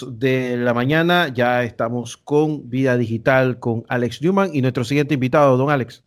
de la mañana. Ya estamos con Vida Digital con Alex Newman y nuestro siguiente invitado, don Alex.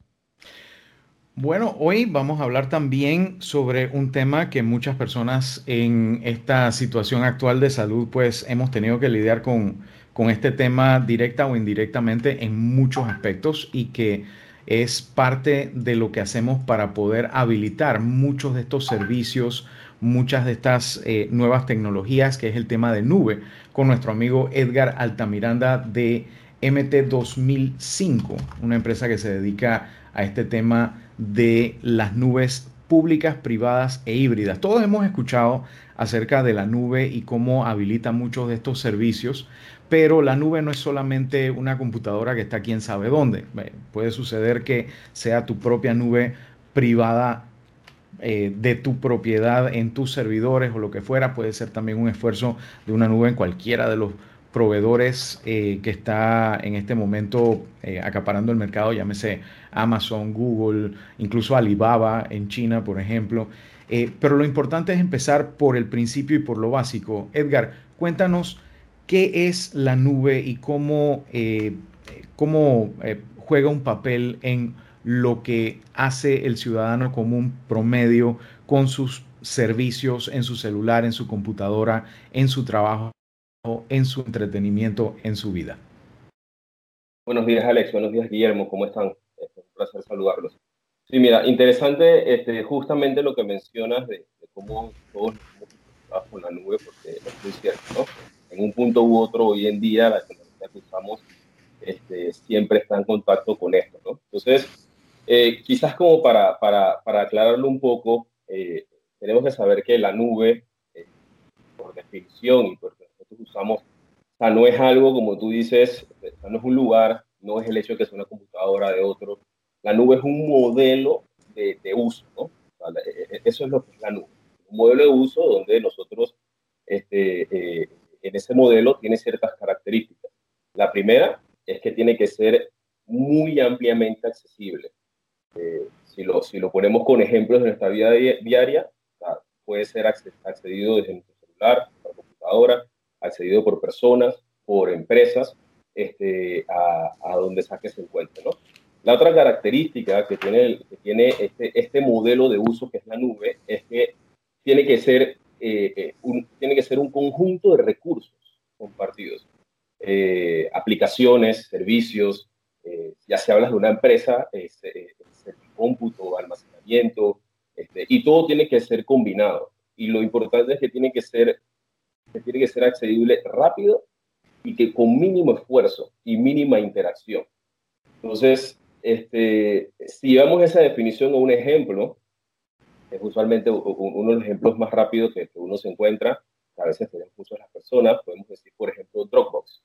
Bueno, hoy vamos a hablar también sobre un tema que muchas personas en esta situación actual de salud pues hemos tenido que lidiar con, con este tema directa o indirectamente en muchos aspectos y que es parte de lo que hacemos para poder habilitar muchos de estos servicios, muchas de estas eh, nuevas tecnologías, que es el tema de nube, con nuestro amigo Edgar Altamiranda de MT 2005, una empresa que se dedica a este tema de las nubes públicas, privadas e híbridas. Todos hemos escuchado acerca de la nube y cómo habilita muchos de estos servicios, pero la nube no es solamente una computadora que está quién sabe dónde. Puede suceder que sea tu propia nube privada eh, de tu propiedad en tus servidores o lo que fuera. Puede ser también un esfuerzo de una nube en cualquiera de los proveedores eh, que está en este momento eh, acaparando el mercado, llámese Amazon, Google, incluso Alibaba en China, por ejemplo. pero lo importante es empezar por el principio y por lo básico. Edgar, cuéntanos qué es la nube y cómo, cómo juega un papel en lo que hace el ciudadano común promedio con sus servicios en su celular, en su computadora, en su trabajo, en su entretenimiento, en su vida. Buenos días, Alex. Buenos días, Guillermo. ¿Cómo están? Es un placer saludarlos. Sí, mira, interesante este, justamente lo que mencionas de, cómo todos estamos con la nube, porque es muy cierto, ¿no? En un punto u otro, hoy en día, la tecnología que usamos este, siempre está en contacto con esto, ¿no? Entonces, eh, quizás como para, para, para, aclararlo un poco, eh, tenemos que saber que la nube, eh, por definición y porque nosotros usamos, o sea, no es algo como tú dices, no es un lugar, no es el hecho de que sea una computadora de otro. La nube es un modelo de, de uso, ¿no? eso es lo que es la nube. Un modelo de uso donde nosotros, este, en ese modelo, tiene ciertas características. La primera es que tiene que ser muy ampliamente accesible. Eh, si, lo, si lo ponemos con ejemplos de nuestra vida diaria, puede ser accedido desde nuestro celular, nuestra computadora, accedido por personas, por empresas, este, a, a donde saque se encuentre. ¿no? La otra característica que tiene, que tiene este, este modelo de uso, que es la nube, es que tiene que ser, eh, eh, un, tiene que ser un conjunto de recursos compartidos. aplicaciones, servicios, ya si hablas de una empresa, es, cómputo, almacenamiento, este, y todo tiene que ser combinado. Y lo importante es que tiene que ser, que tiene que ser accesible rápido y que con mínimo esfuerzo y mínima interacción. Entonces, este, si llevamos esa definición a un ejemplo, es usualmente uno de los ejemplos más rápidos que, uno se encuentra, a veces tenemos muchas las personas, podemos decir, por ejemplo, Dropbox,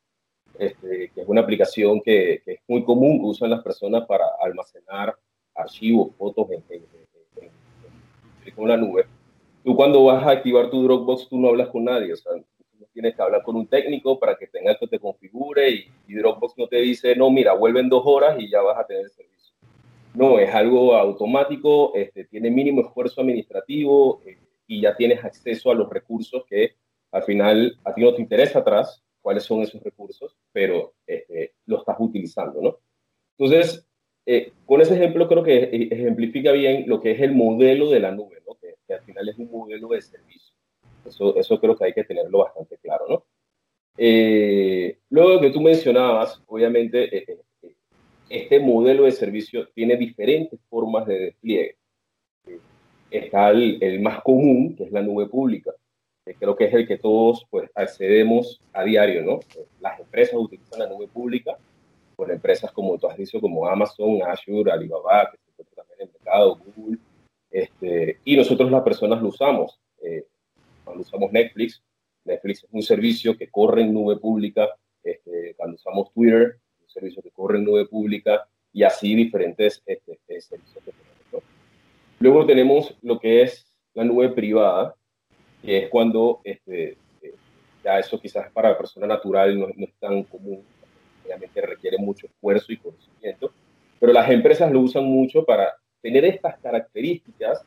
este, que es una aplicación que, que, es muy común que usan las personas para almacenar archivos, fotos en, la nube. Tú cuando vas a activar tu Dropbox, tú no hablas con nadie, o sea, tienes que hablar con un técnico para que tenga que te configure y, Dropbox no te dice, no, mira, vuelven dos horas y ya vas a tener el servicio. No, es algo automático, este, tiene mínimo esfuerzo administrativo eh, y ya tienes acceso a los recursos que al final a ti no te interesa atrás cuáles son esos recursos, pero este, lo estás utilizando, ¿no? Entonces, eh, con ese ejemplo creo que e, ejemplifica bien lo que es el modelo de la nube, ¿no? que, al final es un modelo de servicio. Eso, eso creo que hay que tenerlo bastante claro. ¿no? Eh, luego que tú mencionabas, obviamente, eh, este modelo de servicio tiene diferentes formas de despliegue. Está el, el, más común, que es la nube pública, que creo que es el que todos pues, accedemos a diario. ¿no? Las empresas utilizan la nube pública por empresas como tú has dicho, como Amazon, Azure, Alibaba, que se encuentra también en el mercado, Google, este, y nosotros las personas lo usamos. Eh, cuando usamos Netflix, Netflix es un servicio que corre en nube pública, este, cuando usamos Twitter, un servicio que corre en nube pública, y así diferentes este, eh, servicios que tenemos. Luego tenemos lo que es la nube privada, que es cuando este, eh, ya eso quizás para la persona natural no, no es tan común, obviamente requiere mucho esfuerzo y conocimiento, pero las empresas lo usan mucho para tener estas características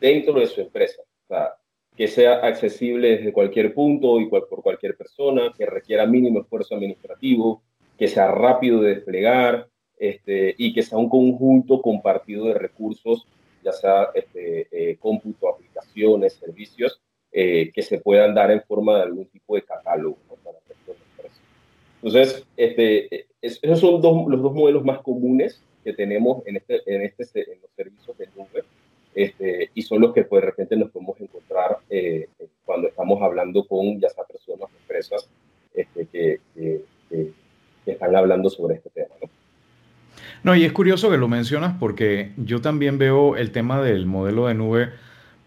dentro de su empresa. O sea, que sea accesible desde cualquier punto y por cualquier persona, que requiera mínimo esfuerzo administrativo, que sea rápido de desplegar este, y que sea un conjunto compartido de recursos, ya sea este, eh, cómputo, aplicaciones, servicios, eh, que se puedan dar en forma de algún tipo de catálogo para Entonces, este, esos son los dos modelos más comunes que tenemos en, este, en, este, en los servicios de nube este, y son los que pues, de repente nos podemos encontrar eh, cuando estamos hablando con ya sea personas o empresas este, que, que, están hablando sobre este tema. ¿no? no, y es curioso que lo mencionas porque yo también veo el tema del modelo de nube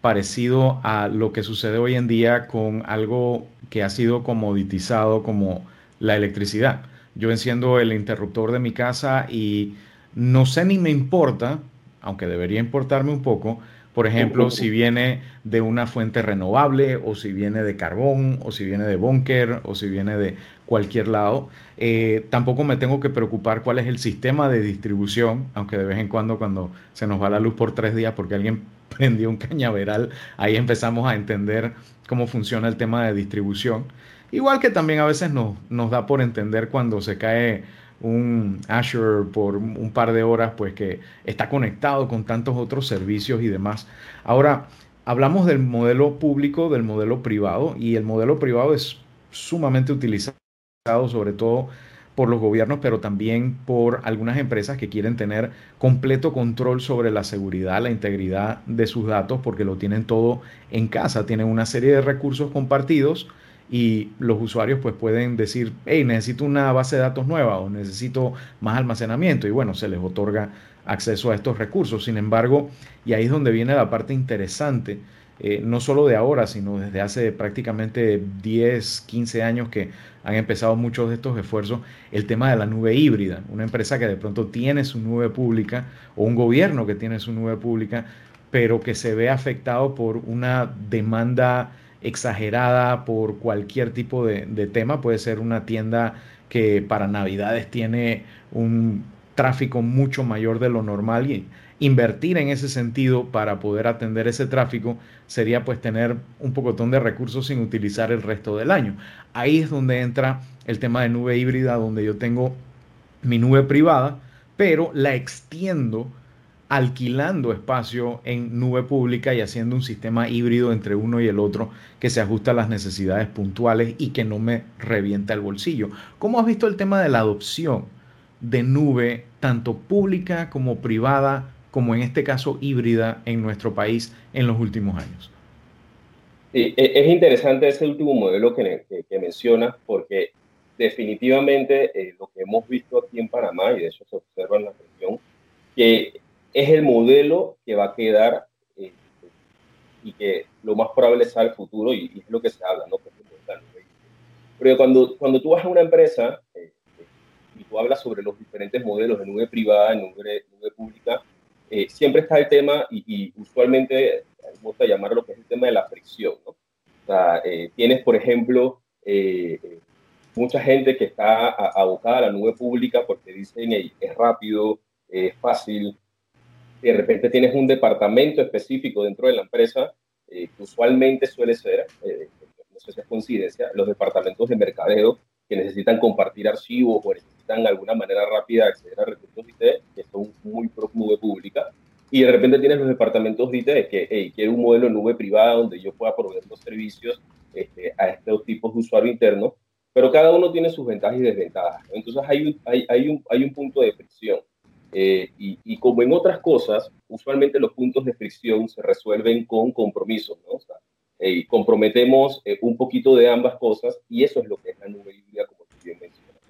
parecido a lo que sucede hoy en día con algo que ha sido comoditizado como la electricidad. Yo enciendo el interruptor de mi casa y no sé ni me importa aunque debería importarme un poco, por ejemplo, si viene de una fuente renovable o si viene de carbón o si viene de búnker o si viene de cualquier lado. Eh, tampoco me tengo que preocupar cuál es el sistema de distribución, aunque de vez en cuando cuando se nos va la luz por tres días porque alguien prendió un cañaveral, ahí empezamos a entender cómo funciona el tema de distribución. Igual que también a veces nos, nos da por entender cuando se cae un Azure por un par de horas, pues que está conectado con tantos otros servicios y demás. Ahora, hablamos del modelo público, del modelo privado, y el modelo privado es sumamente utilizado, sobre todo por los gobiernos, pero también por algunas empresas que quieren tener completo control sobre la seguridad, la integridad de sus datos, porque lo tienen todo en casa, tienen una serie de recursos compartidos y los usuarios pues pueden decir, hey, necesito una base de datos nueva o necesito más almacenamiento y bueno, se les otorga acceso a estos recursos. Sin embargo, y ahí es donde viene la parte interesante, eh, no solo de ahora, sino desde hace prácticamente 10, 15 años que han empezado muchos de estos esfuerzos, el tema de la nube híbrida, una empresa que de pronto tiene su nube pública o un gobierno que tiene su nube pública, pero que se ve afectado por una demanda exagerada por cualquier tipo de, tema. Puede ser una tienda que para Navidades tiene un tráfico mucho mayor de lo normal y invertir en ese sentido para poder atender ese tráfico sería pues tener un pocotón de recursos sin utilizar el resto del año. Ahí es donde entra el tema de nube híbrida, donde yo tengo mi nube privada, pero la extiendo alquilando espacio en nube pública y haciendo un sistema híbrido entre uno y el otro que se ajusta a las necesidades puntuales y que no me revienta el bolsillo. ¿Cómo has visto el tema de la adopción de nube, tanto pública como privada, como en este caso híbrida en nuestro país en los últimos años? E, es interesante ese último modelo que, que, mencionas porque definitivamente eh, lo que hemos visto aquí en Panamá, y de hecho se observa en la región, que es el modelo que va a quedar eh, y que lo más probable sea el futuro y, es lo que se habla, ¿no? Pero cuando, cuando tú vas a una empresa eh, y tú hablas sobre los diferentes modelos de nube privada, nube, nube pública, eh, siempre está el tema y, y usualmente me gusta llamarlo lo que es el tema de la fricción, ¿no? O sea, tienes, por ejemplo, mucha gente que está abocada a la nube pública porque dicen, es rápido, es fácil, de repente tienes un departamento específico dentro de la empresa, eh, usualmente suele ser, eh, no sé si es coincidencia, los departamentos de mercadeo que necesitan compartir archivos o necesitan de alguna manera rápida acceder a recursos IT que son muy pro nube pública. Y de repente tienes los departamentos de IT que hey, quiero un modelo de nube privada donde yo pueda proveer los servicios este, a estos tipos de usuario interno, pero cada uno tiene sus ventajas y desventajas. Entonces hay hay, hay, un, hay un punto de fricción. Eh, y, como en otras cosas, usualmente los puntos de fricción se resuelven con compromisos, ¿no? O sea, eh, comprometemos eh, un poquito de ambas cosas y eso es lo que es la nube híbrida, como tú bien mencionas.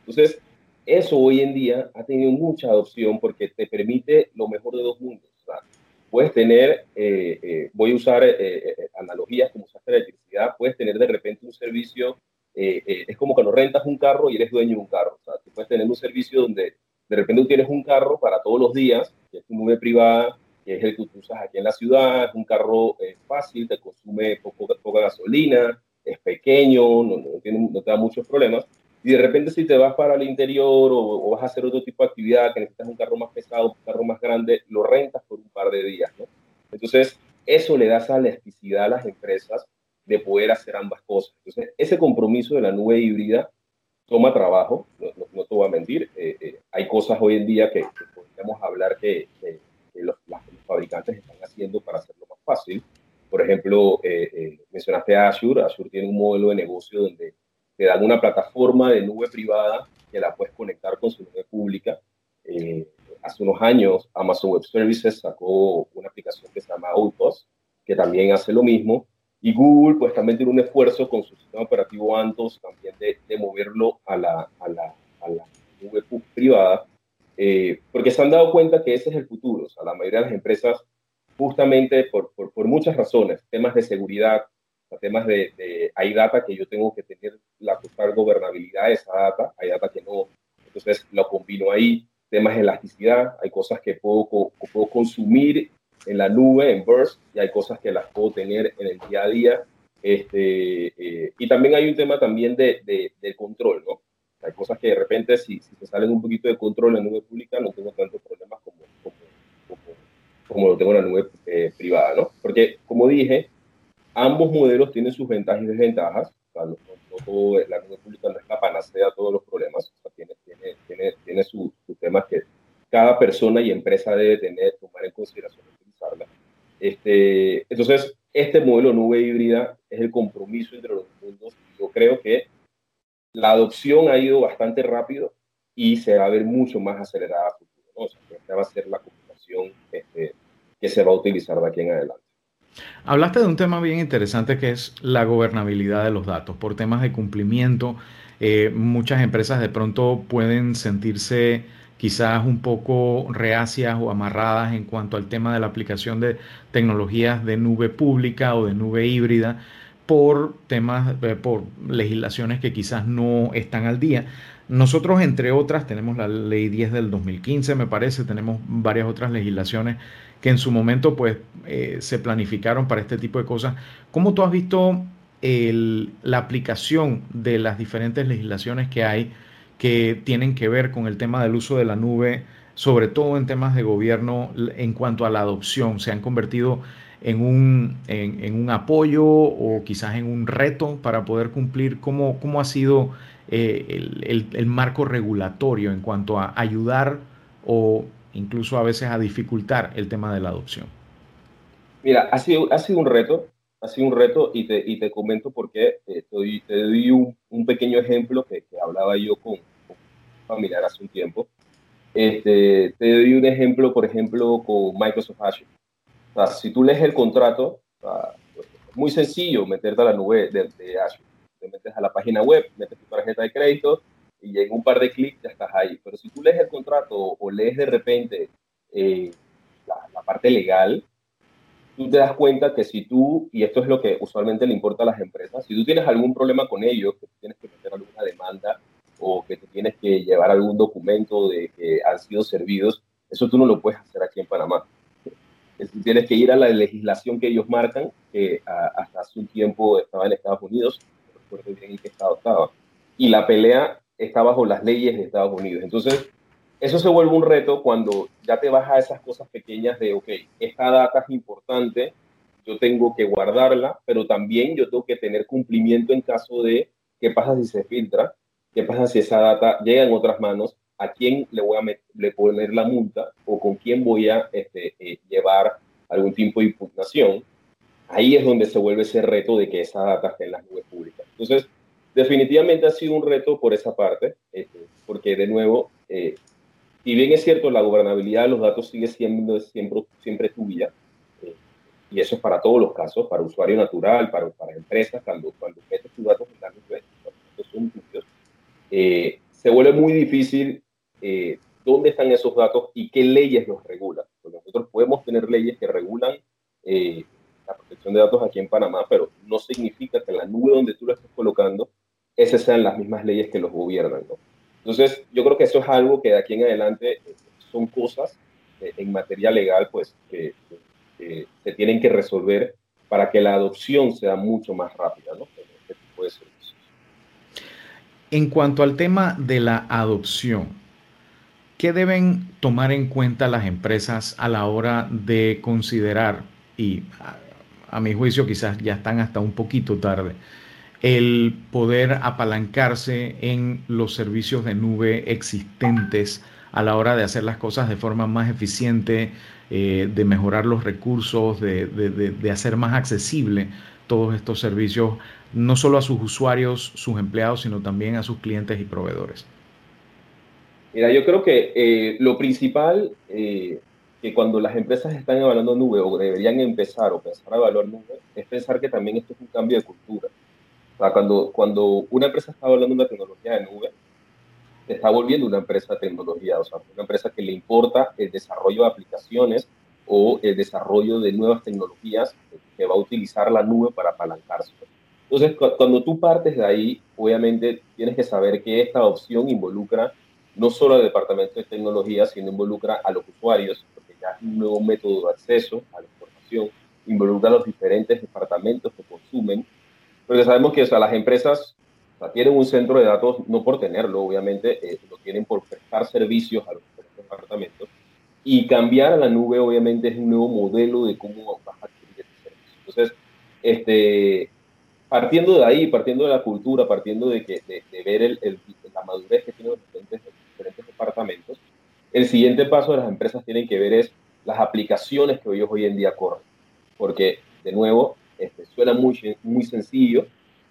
Entonces, eso hoy en día ha tenido mucha adopción porque te permite lo mejor de dos mundos. O sea, puedes tener, voy a usar analogías como usaste la electricidad, puedes tener de repente un servicio, es como cuando rentas un carro y eres dueño de un carro. O sea, tú puedes tener un servicio donde de repente tú tienes un carro para todos los días, que es tu nube privada, que es el que tú usas aquí en la ciudad, es un carro eh, fácil, te consume poco, poca gasolina, es pequeño, no, no, te da muchos problemas. Y de repente si te vas para el interior o, vas a hacer otro tipo de actividad que necesitas un carro más pesado, un carro más grande, lo rentas por un par de días. ¿no? Entonces, eso le da esa elasticidad a las empresas de poder hacer ambas cosas. Entonces, ese compromiso de la nube híbrida toma trabajo, no, te voy a mentir. Eh, eh, hay cosas hoy en día que, podríamos hablar que, los, fabricantes están haciendo para hacerlo más fácil. Por ejemplo, eh, mencionaste a Azure. Azure tiene un modelo de negocio donde te dan una plataforma de nube privada que la puedes conectar con su nube pública. hace unos años, Amazon Web Services sacó una aplicación que se llama Outpost, que también hace lo mismo y Google pues también tiene un esfuerzo con su sistema operativo Antos también de, de moverlo a la, a la, privada, eh, porque se han dado cuenta que ese es el futuro. O sea, la mayoría de las empresas, justamente por, por, por muchas razones, temas de seguridad, temas de, de, hay data que yo tengo que tener la total gobernabilidad de esa data, hay data que no, entonces lo combino ahí, temas de elasticidad, hay cosas que puedo, puedo consumir en la nube, en Burst, y hay cosas que las puedo tener en el día a día. Este, eh, y también hay un tema también de, de, control, ¿no? Hay cosas que de repente, si, si se salen un poquito de control en la nube pública, no tengo tantos problemas como, como, como, lo tengo en la nube eh, privada, ¿no? Porque, como dije, ambos modelos tienen sus ventajas y desventajas. O no, todo, la nube pública no es la panacea a todos los problemas. O sea, tiene, tiene, tiene, tiene sus temas que cada persona y empresa debe tener, tomar en consideración este, entonces, este modelo nube híbrida es el compromiso entre los mundos. Yo creo que la adopción ha ido bastante rápido y se va a ver mucho más acelerada a esta va a ser la comunicación este, que se va a utilizar de aquí en adelante. Hablaste de un tema bien interesante que es la gobernabilidad de los datos. Por temas de cumplimiento, eh, muchas empresas de pronto pueden sentirse quizás un poco reacias o amarradas en cuanto al tema de la aplicación de tecnologías de nube pública o de nube híbrida por temas, eh, por legislaciones que quizás no están al día. Nosotros, entre otras, tenemos la ley 10 del 2015, me parece, tenemos varias otras legislaciones que en su momento pues eh, se planificaron para este tipo de cosas. ¿Cómo tú has visto la aplicación de las diferentes legislaciones que hay que tienen que ver con el tema del uso de la nube, sobre todo en temas de gobierno en cuanto a la adopción. Se han convertido en un, en, un apoyo o quizás en un reto para poder cumplir. ¿Cómo, cómo ha sido eh, el, el, marco regulatorio en cuanto a ayudar o incluso a veces a dificultar el tema de la adopción? Mira, ha sido, ha sido un reto, ha sido un reto y te, y te comento por qué. Eh, te doy, te doy un, un, pequeño ejemplo que, que hablaba yo con, familiar hace un tiempo. Este, te doy un ejemplo, por ejemplo, con Microsoft Azure. Sea, si tú lees el contrato, es muy sencillo meterte a la nube de, Azure. Te metes a la página web, metes tu tarjeta de crédito y en un par de clics ya estás ahí. Pero si tú lees el contrato o lees de repente eh, la, la, parte legal, tú te das cuenta que si tú, y esto es lo que usualmente le importa a las empresas, si tú tienes algún problema con ellos, que tienes que meter alguna demanda o que te tienes que llevar algún documento de que han sido servidos, eso tú no lo puedes hacer aquí en Panamá. Tienes que ir a la legislación que ellos marcan, que hasta hace un tiempo estaba en Estados Unidos, no recuerdo bien en qué estado estaba, y la pelea está bajo las leyes de Estados Unidos. Entonces, eso se vuelve un reto cuando ya te vas a esas cosas pequeñas de, ok, esta data es importante, yo tengo que guardarla, pero también yo tengo que tener cumplimiento en caso de qué pasa si se filtra ¿Qué pasa si esa data llega en otras manos? ¿A quién le voy a le poner la multa o con quién voy a este, eh, llevar algún tipo de impugnación? Ahí es donde se vuelve ese reto de que esa data esté en las nubes públicas. Entonces, definitivamente ha sido un reto por esa parte, este, porque de nuevo, eh, si bien es cierto, la gobernabilidad de los datos sigue siendo siempre, siempre tuya, eh, y eso es para todos los casos, para usuario natural, para, para empresas, cuando, cuando metes tus datos en la nube, son tuyos, eh, se vuelve muy difícil eh, dónde están esos datos y qué leyes los regulan. Porque nosotros podemos tener leyes que regulan eh, la protección de datos aquí en Panamá, pero no significa que la nube donde tú lo estés colocando, esas sean las mismas leyes que los gobiernan. ¿no? Entonces, yo creo que eso es algo que de aquí en adelante son cosas en materia legal pues, que, se tienen que resolver para que la adopción sea mucho más rápida. ¿no? Este tipo de en cuanto al tema de la adopción, ¿qué deben tomar en cuenta las empresas a la hora de considerar y a, mi juicio quizás ya están hasta un poquito tarde, el poder apalancarse en los servicios de nube existentes a la hora de hacer las cosas de forma más eficiente, eh, de mejorar los recursos, de, de, hacer más accesible todos estos servicios, no solo a sus usuarios, sus empleados, sino también a sus clientes y proveedores. Mira, yo creo que eh, lo principal eh, que cuando las empresas están evaluando nube o deberían empezar o pensar a evaluar nube es pensar que también esto es un cambio de cultura. O sea, cuando, cuando una empresa está evaluando una tecnología de nube, se está volviendo una empresa de tecnología, o sea, una empresa que le importa el desarrollo de aplicaciones o el desarrollo de nuevas tecnologías que va a utilizar la nube para apalancarse. Entonces, cuando tú partes de ahí, obviamente tienes que saber que esta opción involucra no solo al departamento de tecnología, sino involucra a los usuarios, porque ya es un nuevo método de acceso a la información, involucra a los diferentes departamentos que consumen, porque sabemos que o las empresas tienen un centro de datos no por tenerlo, obviamente, eh, lo tienen por prestar servicios a los departamentos, y cambiar a la nube, obviamente, es un nuevo modelo de cómo vas a adquirir ese servicio. Entonces, este, partiendo de ahí, partiendo de la cultura, partiendo de, que, de, ver la madurez que tienen los diferentes, departamentos, el siguiente paso de las empresas tienen que ver es las aplicaciones que ellos hoy en día corren. Porque, de nuevo, este, suena muy, sencillo,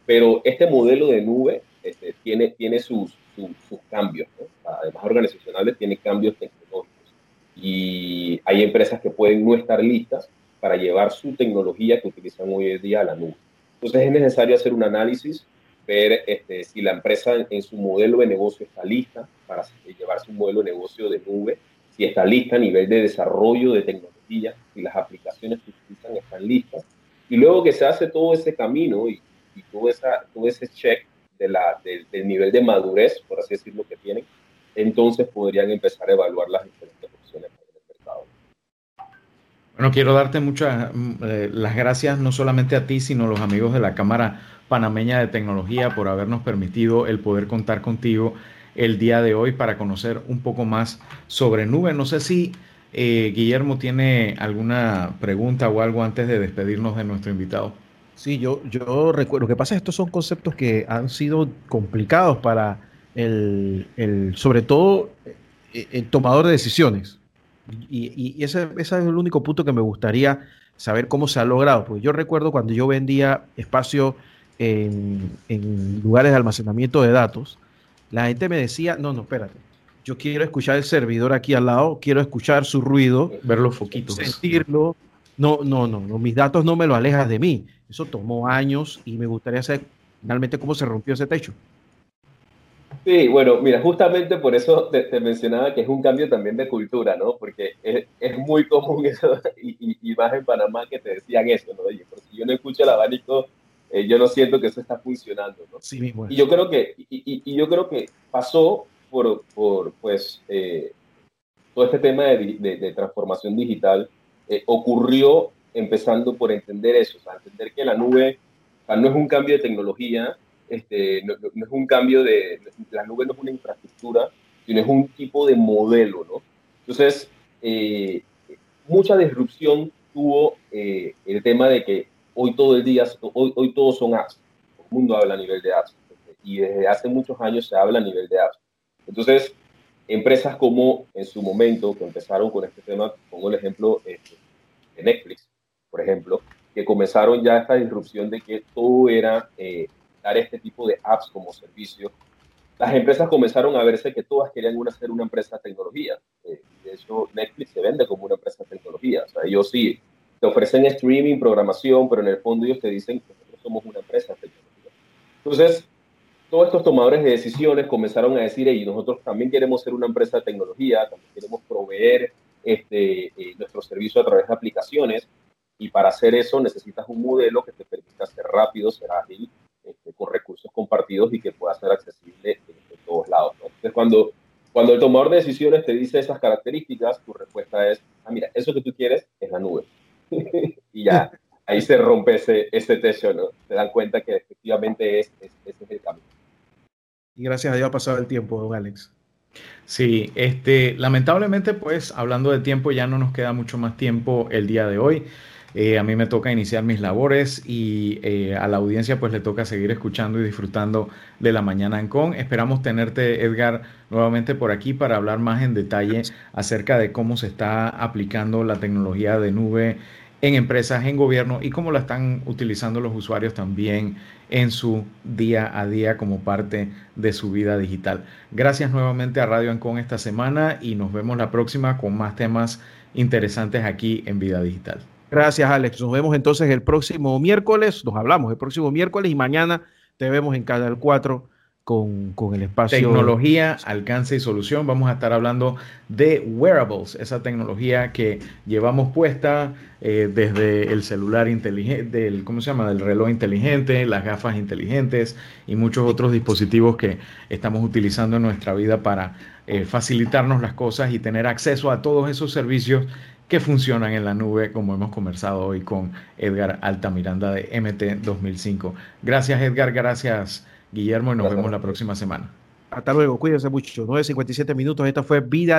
pero este modelo de nube este, tiene, sus, sus, cambios. Además, organizacionales tiene cambios tecnológicos. Y hay empresas que pueden no estar listas para llevar su tecnología que utilizan hoy en día a la nube. Entonces es necesario hacer un análisis, ver este, si la empresa en, su modelo de negocio está lista para llevarse un modelo de negocio de nube, si está lista a nivel de desarrollo de tecnología, si las aplicaciones que utilizan están listas. Y luego que se hace todo ese camino y, todo, esa, todo ese check del nivel de madurez, por así decirlo, que tienen, entonces podrían empezar a evaluar las diferentes bueno, quiero darte muchas mm, eh, las gracias no solamente a ti, sino a los amigos de la Cámara Panameña de Tecnología por habernos permitido el poder contar contigo el día de hoy para conocer un poco más sobre nube. No sé si eh, Guillermo tiene alguna pregunta o algo antes de despedirnos de nuestro invitado. Sí, yo, yo recuerdo. Lo que pasa es que estos son conceptos que han sido complicados para el, el sobre todo, eh, el tomador de decisiones. Y, ese, es el único punto que me gustaría saber cómo se ha logrado. Porque yo recuerdo cuando yo vendía espacio en, lugares de almacenamiento de datos, la gente me decía, no, no, espérate, yo quiero escuchar el servidor aquí al lado, quiero escuchar su ruido, ver los foquitos, sentirlo. No, no, no, no, mis datos no me lo alejas de mí. Eso tomó años y me gustaría saber finalmente cómo se rompió ese techo. Sí, bueno, mira, justamente por eso te, mencionaba que es un cambio también de cultura, ¿no? Porque es, es muy común eso, y, y, más en Panamá que te decían eso, ¿no? Oye, porque si yo no escucho el abanico, eh, yo no siento que eso está funcionando, ¿no? Sí mismo. Y yo creo que, y, y, yo creo que pasó por, por pues, eh, todo este tema de, de, transformación digital eh, ocurrió empezando por entender eso, o sea, entender que la nube o sea, no es un cambio de tecnología, este, no, es un cambio de, la nube no es una infraestructura, sino es un tipo de modelo, ¿no? Entonces, eh, mucha disrupción tuvo eh, el tema de que hoy todo el día, hoy, hoy todos son apps, el mundo habla a nivel de apps, y desde hace muchos años se habla a nivel de apps. Entonces, empresas como en su momento, que empezaron con este tema, pongo el ejemplo este, de Netflix, por ejemplo, que comenzaron ya esta disrupción de que todo era eh, este tipo de apps como servicio, las empresas comenzaron a verse que todas querían una, ser una empresa de tecnología. Eh, de hecho, Netflix se vende como una empresa de tecnología. O sea, ellos sí te ofrecen streaming, programación, pero en el fondo ellos te dicen que nosotros somos una empresa de tecnología. Entonces, todos estos tomadores de decisiones comenzaron a decir, y nosotros también queremos ser una empresa de tecnología, también queremos proveer este, eh, nuestro servicio a través de aplicaciones, y para hacer eso necesitas un modelo que te permita ser rápido, ser ágil este, con recursos compartidos y que pueda ser accesible en, todos lados. Entonces, cuando, cuando el tomador de decisiones te dice esas características, tu respuesta es, ah, mira, eso que tú quieres es la nube. y ya, ahí se rompe ese, ese techo, ¿no? Te dan cuenta que efectivamente es, es, ese es el camino. Y gracias a Dios ha pasado el tiempo, don Alex. Sí, este, lamentablemente, pues hablando de tiempo, ya no nos queda mucho más tiempo el día de hoy. Eh, a mí me toca iniciar mis labores y eh, a la audiencia pues le toca seguir escuchando y disfrutando de la mañana en con. Esperamos tenerte, Edgar, nuevamente por aquí para hablar más en detalle acerca de cómo se está aplicando la tecnología de nube en empresas, en gobierno y cómo la están utilizando los usuarios también en su día a día como parte de su vida digital. Gracias nuevamente a Radio Ancon esta semana y nos vemos la próxima con más temas interesantes aquí en Vida Digital. Gracias, Alex. Nos vemos entonces el próximo miércoles. Nos hablamos el próximo miércoles y mañana te vemos en Canal 4 con, con, el espacio. Tecnología, alcance y solución. Vamos a estar hablando de wearables, esa tecnología que llevamos puesta eh, desde el celular inteligente, del, ¿cómo se llama? Del reloj inteligente, las gafas inteligentes y muchos otros dispositivos que estamos utilizando en nuestra vida para eh, facilitarnos las cosas y tener acceso a todos esos servicios que funcionan en la nube, como hemos conversado hoy con Edgar Altamiranda de MT 2005. Gracias, Edgar. Gracias. Guillermo, y nos vemos la próxima semana. Hasta luego, cuídense mucho. 9.57 minutos, esta fue Vida